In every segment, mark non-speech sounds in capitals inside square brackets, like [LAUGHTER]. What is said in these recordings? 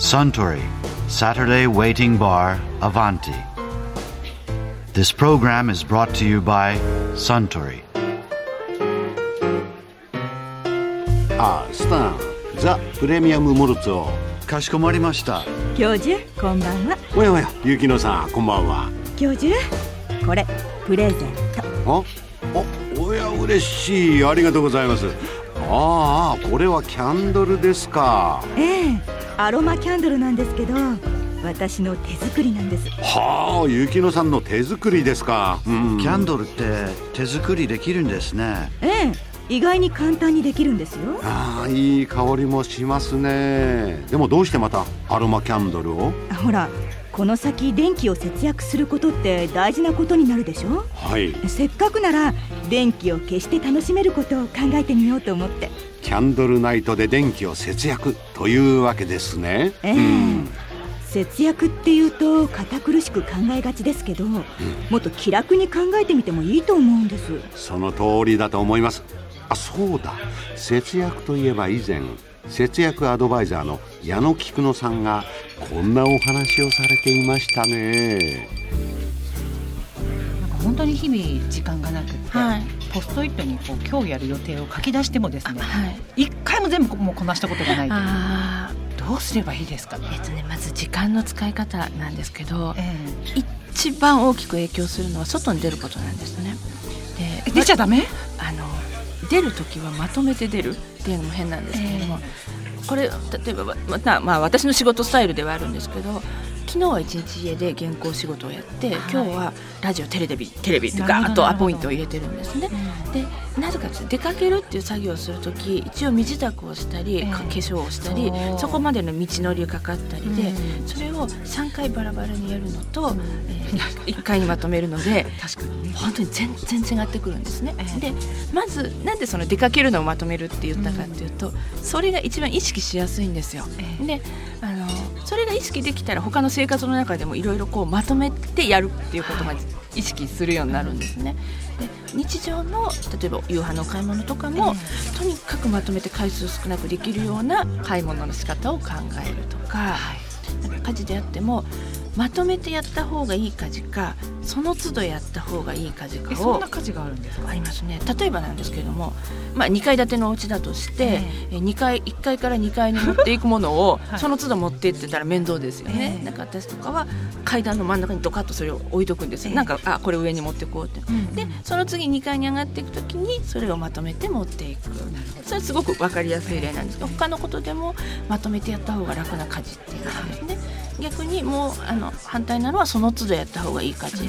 Suntory Saturday Waiting Bar Avanti. This program is brought to you by Suntory. あスタンザ・プレミアム・モルツをかしこまりました。教授こんばんは。おやおや雪乃さんこんばんは。教授これプレゼント。あおおや嬉しい。ありがとうございます。ああこれはキャンドルですか。ええアロマキャンドルなんですけど私の手作りなんです。はあ雪乃さんの手作りですか、うん、キャンドルって手作りできるんですね。ええ意外に簡単にできるんですよ。ああいい香りもしますね。でもどうしてまたアロマキャンドルを？ほらこの先電気を節約することって大事なことになるでしょ。はい。せっかくなら電気を消して楽しめることを考えてみようと思ってキャンドルナイトで電気を節約というわけですね、ええ。うん。節約っていうと堅苦しく考えがちですけど、もっと気楽に考えてみてもいいと思うんです。その通りだと思います。あそうだ。節約といえば以前節約アドバイザーの矢野菊野さんがこんなお話をされていましたね。なんか本当に日々時間がなくって、はいポストイットにこう今日やる予定を書き出してもですねはい。一回も全部もうこなしたことがないというあどうすればいいですかえっとね、まず時間の使い方なんですけど、え一番大きく影響するのは外に出ることなんですね。で、え出ちゃダメ？あの出る時はまとめて出るっていうのも変なんですけれども、これ例えばまたまあ私の仕事スタイルではあるんですけど。昨日は一日家で原稿仕事をやって、はい。今日はラジオテレビテレビとなるほど。アポイントを入れてるんですね。でなぜか出かけるっていう作業をする時一応身支度をしたり、ええ。か化粧をしたりそこまでの道のりがかかったりで、うんそれを3回バラバラにやるのと、え1回にまとめるので [LAUGHS] 確かにね。本当に全然違ってくるんですね。ええ。でまずなんでその出かけるのをまとめるって言ったかっていうと、それが一番意識しやすいんですよ。ええであのそれが意識できたら他の生活の中でもいろいろこうまとめてやるっていうことが意識するようになるんですね。で日常の例えば夕飯の買い物とかも、とにかくまとめて回数少なくできるような買い物の仕方を考えるとか,、なんか家事であってもまとめてやった方がいい家事かその都度やった方がいい家事かえそんをな家事があるんですか？ありますね。例えばなんですけれども、まあ、2階建てのお家だとして、え2階1階から2階に持っていくものを、[LAUGHS] はい。その都度持って行ってたら面倒ですよね、ええ。なんか私とかは階段の真ん中にドカッとそれを置いとくんですよ、ええ。なんかあこれ上に持ってこうって、うんでその次2階に上がっていく時にそれをまとめて持っていく。それはすごく分かりやすい例なんです。けど他のことでもまとめてやった方が楽な家事っていうことですね、逆にもうあの反対なのはその都度やった方がいい家事、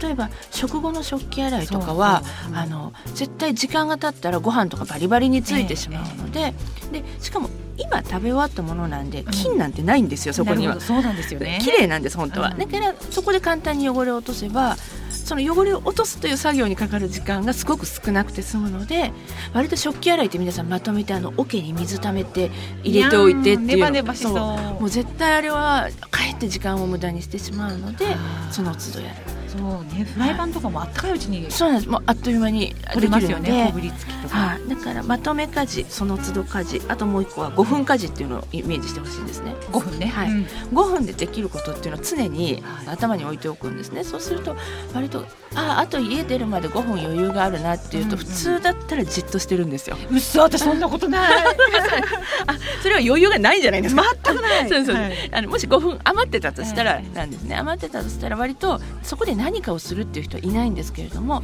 例えば食後の食器洗いとかはあの絶対時間が経ったらご飯とかバリバリについてしまうので,、でしかも今食べ終わったものなんで菌なんてないんですよ、そこには。そうなんですよね。綺麗なんです本当は、うん。だからそこで簡単に汚れを落とせばその汚れを落とすという作業にかかる時間がすごく少なくて済むので割と食器洗いって皆さんまとめてあの桶に水溜めて入れておいてっていそう。もう絶対あれはかえって時間を無駄にしてしまうのでその都度やるそうねフライパンとかもあったかいうちにそうなんです。もうあっという間に取れますよねこびりつきとか。はい、だからまとめ家事その都度家事。あともう一個は5分家事っていうのをイメージしてほしいんですね。5分ね。はい。うん。5分でできることっていうのは常に頭に置いておくんですね。そうすると割とああと家出るまで5分余裕があるなっていうとうんうん普通だったらじっとしてるんですよ、うっそ私そんなことない。[LAUGHS] あそれは余裕がないんじゃないですか。全くない。[LAUGHS] そうそう、はい。あのもし5分余ってたとしたらええなんですね。余ってたとしたら割とそこで何かをするっていう人はいないんですけれども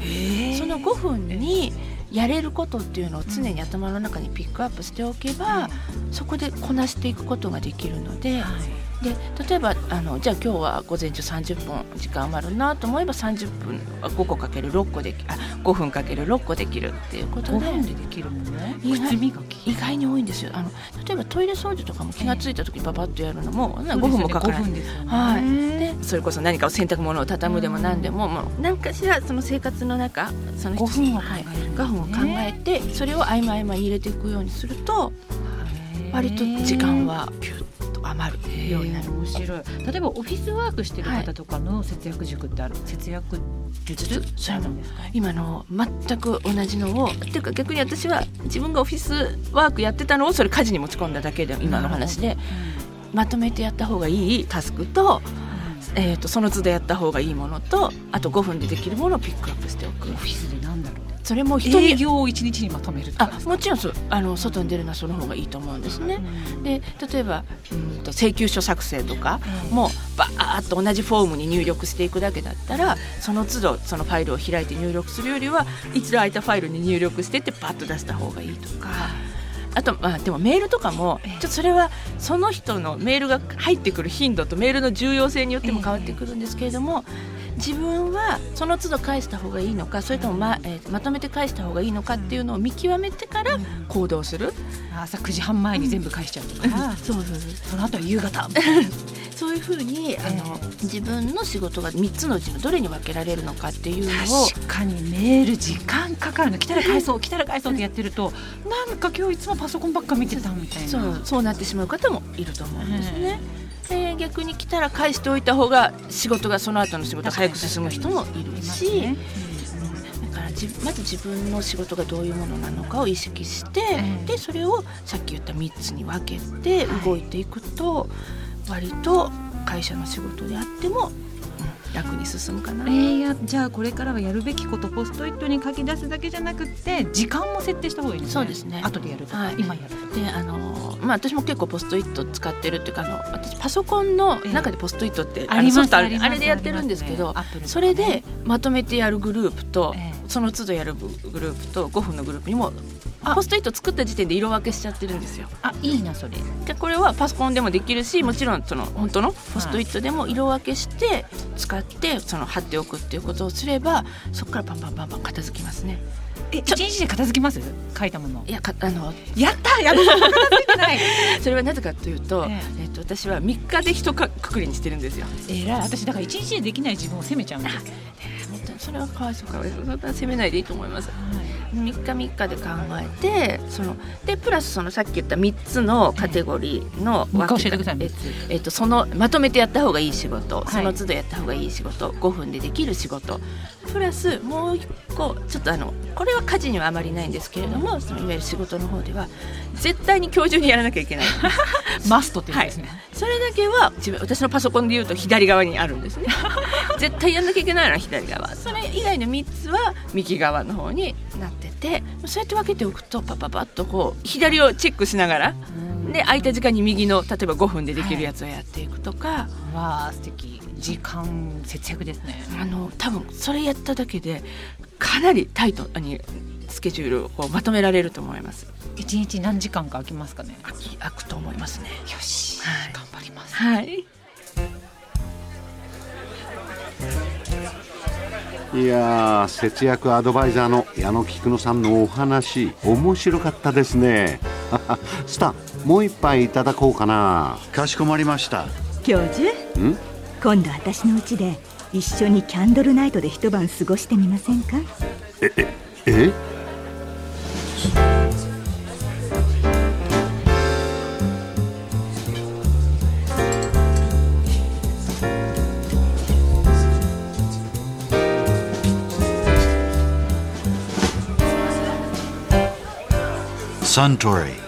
その5分にやれることっていうのを常に頭の中にピックアップしておけば、そこでこなしていくことができるので,、で例えばあのじゃあ今日は午前中30分時間余るなと思えば30分は5個かける6個できあ5分かける6個できるっていうこと5で分でできるもの意外意外に多いんですよ。あの例えばトイレ掃除とかも気がついた時にパパッとやるのも、5そうですよね。分もかから5ない。ね。はい、でそれこそ何かを洗濯物を畳むでも何でも,、もう何かしらその生活の中その5分を考はい。え5分を考えてそれを合間合間に入れていくようにすると割と時間はピュッと余るようになる。面白い。例えばオフィスワークしてる方とかの節約塾ってある、節約術？それもなんですか今の全く同じのをっていうか逆に私は自分がオフィスワークやってたのをそれ家事に持ち込んだだけで今の話でまとめてやった方がいいタスクと,、えー、とその都度やった方がいいものとあと5分でできるものをピックアップしておく。オフィスでなんそれも人に営業を一日にまとめるあもちろんそうあの外に出るのはその方がいいと思うんですね。で例えばうんと請求書作成とかもバーッと同じフォームに入力していくだけだったらその都度そのファイルを開いて入力するよりは一度空いたファイルに入力してってパッと出した方がいいとか。あとまあでもメールとかもちょっとそれはその人のメールが入ってくる頻度とメールの重要性によっても変わってくるんですけれども自分はその都度返した方がいいのかそれともま,、えーまとめて返した方がいいのかっていうのを見極めてから行動する、朝9時半前に全部返しちゃうとか、そうそうそう。その後は夕方 [LAUGHS] そういうふうにあの、自分の仕事が3つのうちのどれに分けられるのかっていうのを確かにメール時間かかるの。来たら返そう来たら返そうってやってるとなんか今日いつもパソコンばっか見てたみたいな。そうそうなってしまう方もいると思うんですね。で逆に来たら返しておいた方が仕事がその後の仕事が早く進む人もいるし、ね。だからじまず自分の仕事がどういうものなのかを意識して、ええでそれをさっき言った3つに分けて動いていくと、割と会社の仕事であっても、うん楽に進むかな。えー、やじゃあこれからはやるべきことポストイットに書き出すだけじゃなくて時間も設定した方がいいですね。そうですね。後でやるとか、はい。今やるとか。であのまあ、私も結構ポストイット使ってるっていうかあの私パソコンの中でポストイットって、あのソフトあるあれでやってるんですけど、それでまとめてやるグループと、ええ。その都度やるグループと5分のグループにもあポストイット作った時点で色分けしちゃってるんですよ。あいいなそれ。でこれはパソコンでもできるしもちろんその本当のポストイットでも色分けして使ってその貼っておくっていうことをすればそこからバンバンバンバン片付きますね。え一日で片付きます？書いたもの。いやかあのやった！やる片付いてない！[LAUGHS] それはなぜかというと,、ええ。っと私は3日で一かくくりにしてるんですよ。えらい。私だから一日でできない自分を責めちゃうんです、それはかわいそうかわいそうそんな責めないでいいと思います。3日3日で考えてそのでプラスそのさっき言った3つのカテゴリーのもう一回教えっとそのまとめてやった方がいい仕事、い。その都度やった方がいい仕事。5分でできる仕事プラスもう一個ちょっとあのこれは家事にはあまりないんですけれどもそのいわゆる仕事の方では絶対に今日中にやらなきゃいけない。[LAUGHS] マストって言うんですね、それだけは自分私のパソコンで言うと左側にあるんですね。[LAUGHS] 絶対やんなきゃいけないのは左側。それ以外の3つは右側の方になっててそうやって分けておくとパパパッとこう左をチェックしながらで空いた時間に右の例えば5分でできるやつをやっていくとか、わあ素敵。時間節約ですね。あの多分それやっただけでかなりタイトにスケジュールをまとめられると思います。一日何時間か空きますかね？空き空くと思いますね。よし、はい。頑張ります。はい。いやー節約アドバイザーの矢野菊野さんのお話面白かったですね。[LAUGHS] スタンもう一杯いただこうかな。かしこまりました。教授？ん？今度私の家で一緒にキャンドルナイトで一晩過ごしてみませんか？え？Suntory